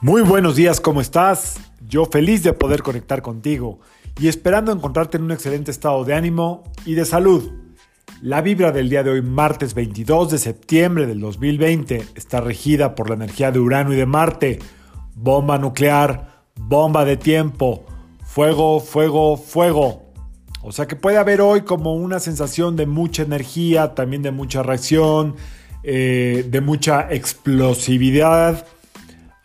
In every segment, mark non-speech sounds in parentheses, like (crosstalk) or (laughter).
Muy buenos días, ¿cómo estás? Yo feliz de poder conectar contigo y esperando encontrarte en un excelente estado de ánimo y de salud. La vibra del día de hoy, martes 22 de septiembre del 2020, está regida por la energía de Urano y de Marte. Bomba nuclear, bomba de tiempo, fuego, fuego, fuego. O sea que puede haber hoy como una sensación de mucha energía, también de mucha reacción, eh, de mucha explosividad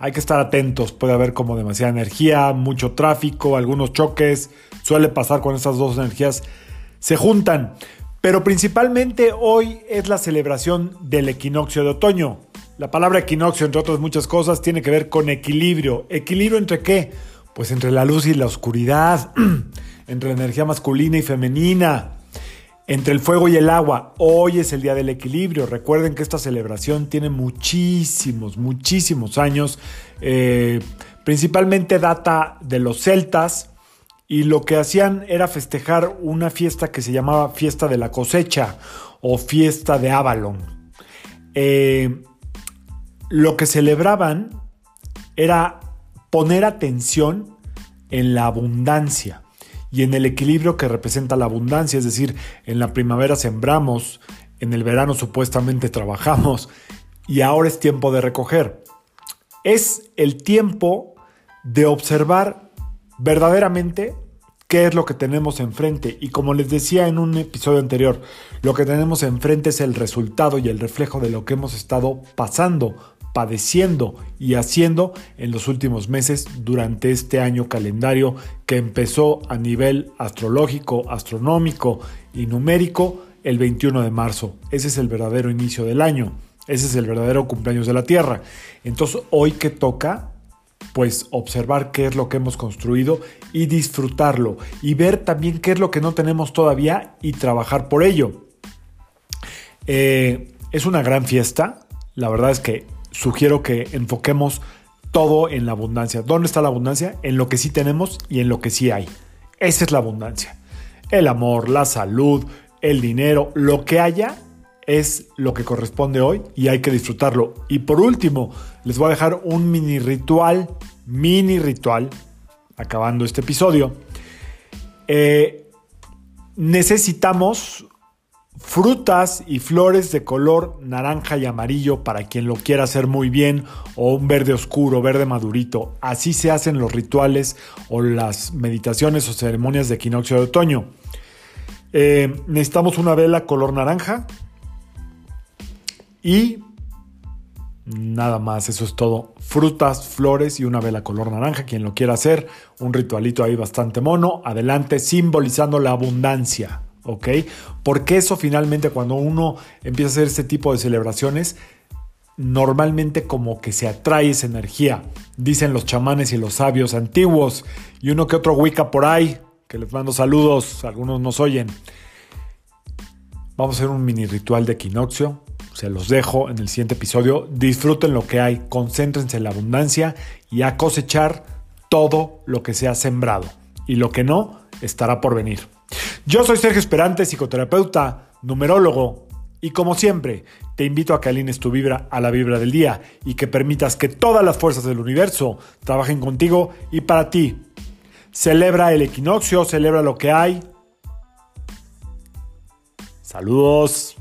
hay que estar atentos, puede haber como demasiada energía, mucho tráfico, algunos choques, suele pasar con estas dos energías, se juntan. Pero principalmente hoy es la celebración del equinoccio de otoño. La palabra equinoccio, entre otras muchas cosas, tiene que ver con equilibrio. ¿Equilibrio entre qué? Pues entre la luz y la oscuridad, (clears throat) entre la energía masculina y femenina, entre el fuego y el agua. Hoy es el día del equilibrio. Recuerden que esta celebración tiene muchísimos, muchísimos años. Eh, principalmente data de los celtas. Y lo que hacían era festejar una fiesta que se llamaba Fiesta de la Cosecha o Fiesta de Avalon. Eh, lo que celebraban era poner atención en la abundancia y en el equilibrio que representa la abundancia, es decir, en la primavera sembramos, en el verano supuestamente trabajamos y ahora es tiempo de recoger. Es el tiempo de observar verdaderamente qué es lo que tenemos enfrente. Y como les decía en un episodio anterior, lo que tenemos enfrente es el resultado y el reflejo de lo que hemos estado pasando, padeciendo y haciendo en los últimos meses durante este año calendario que empezó a nivel astrológico, astronómico y numérico el 21 de marzo. Ese es el verdadero inicio del año. Ese es el verdadero cumpleaños de la Tierra. Entonces, hoy que toca, pues observar qué es lo que hemos construido y disfrutarlo. Y ver también qué es lo que no tenemos todavía y trabajar por ello. Eh, es una gran fiesta. La verdad es que sugiero que enfoquemos todo en la abundancia. ¿Dónde está la abundancia? En lo que sí tenemos y en lo que sí hay. Esa es la abundancia. El amor, la salud, el dinero, lo que haya es lo que corresponde hoy y hay que disfrutarlo. Y por último, les voy a dejar un mini ritual, mini ritual, acabando este episodio. Eh, necesitamos frutas y flores de color naranja y amarillo para quien lo quiera hacer muy bien o un verde oscuro, verde madurito. Así se hacen los rituales o las meditaciones o ceremonias de equinoccio de otoño. Eh, necesitamos una vela color naranja y nada más, eso es todo. Frutas, flores y una vela color naranja, quien lo quiera hacer, un ritualito ahí bastante mono, adelante simbolizando la abundancia. ¿Ok? Porque eso finalmente cuando uno empieza a hacer este tipo de celebraciones, normalmente como que se atrae esa energía, dicen los chamanes y los sabios antiguos, y uno que otro Wicca por ahí, que les mando saludos, algunos nos oyen. Vamos a hacer un mini ritual de equinoccio, se los dejo en el siguiente episodio, disfruten lo que hay, concéntrense en la abundancia y a cosechar todo lo que se ha sembrado, y lo que no estará por venir. Yo soy Sergio Esperante, psicoterapeuta, numerólogo, y como siempre, te invito a que alines tu vibra a la vibra del día y que permitas que todas las fuerzas del universo trabajen contigo y para ti. Celebra el equinoccio, celebra lo que hay. Saludos.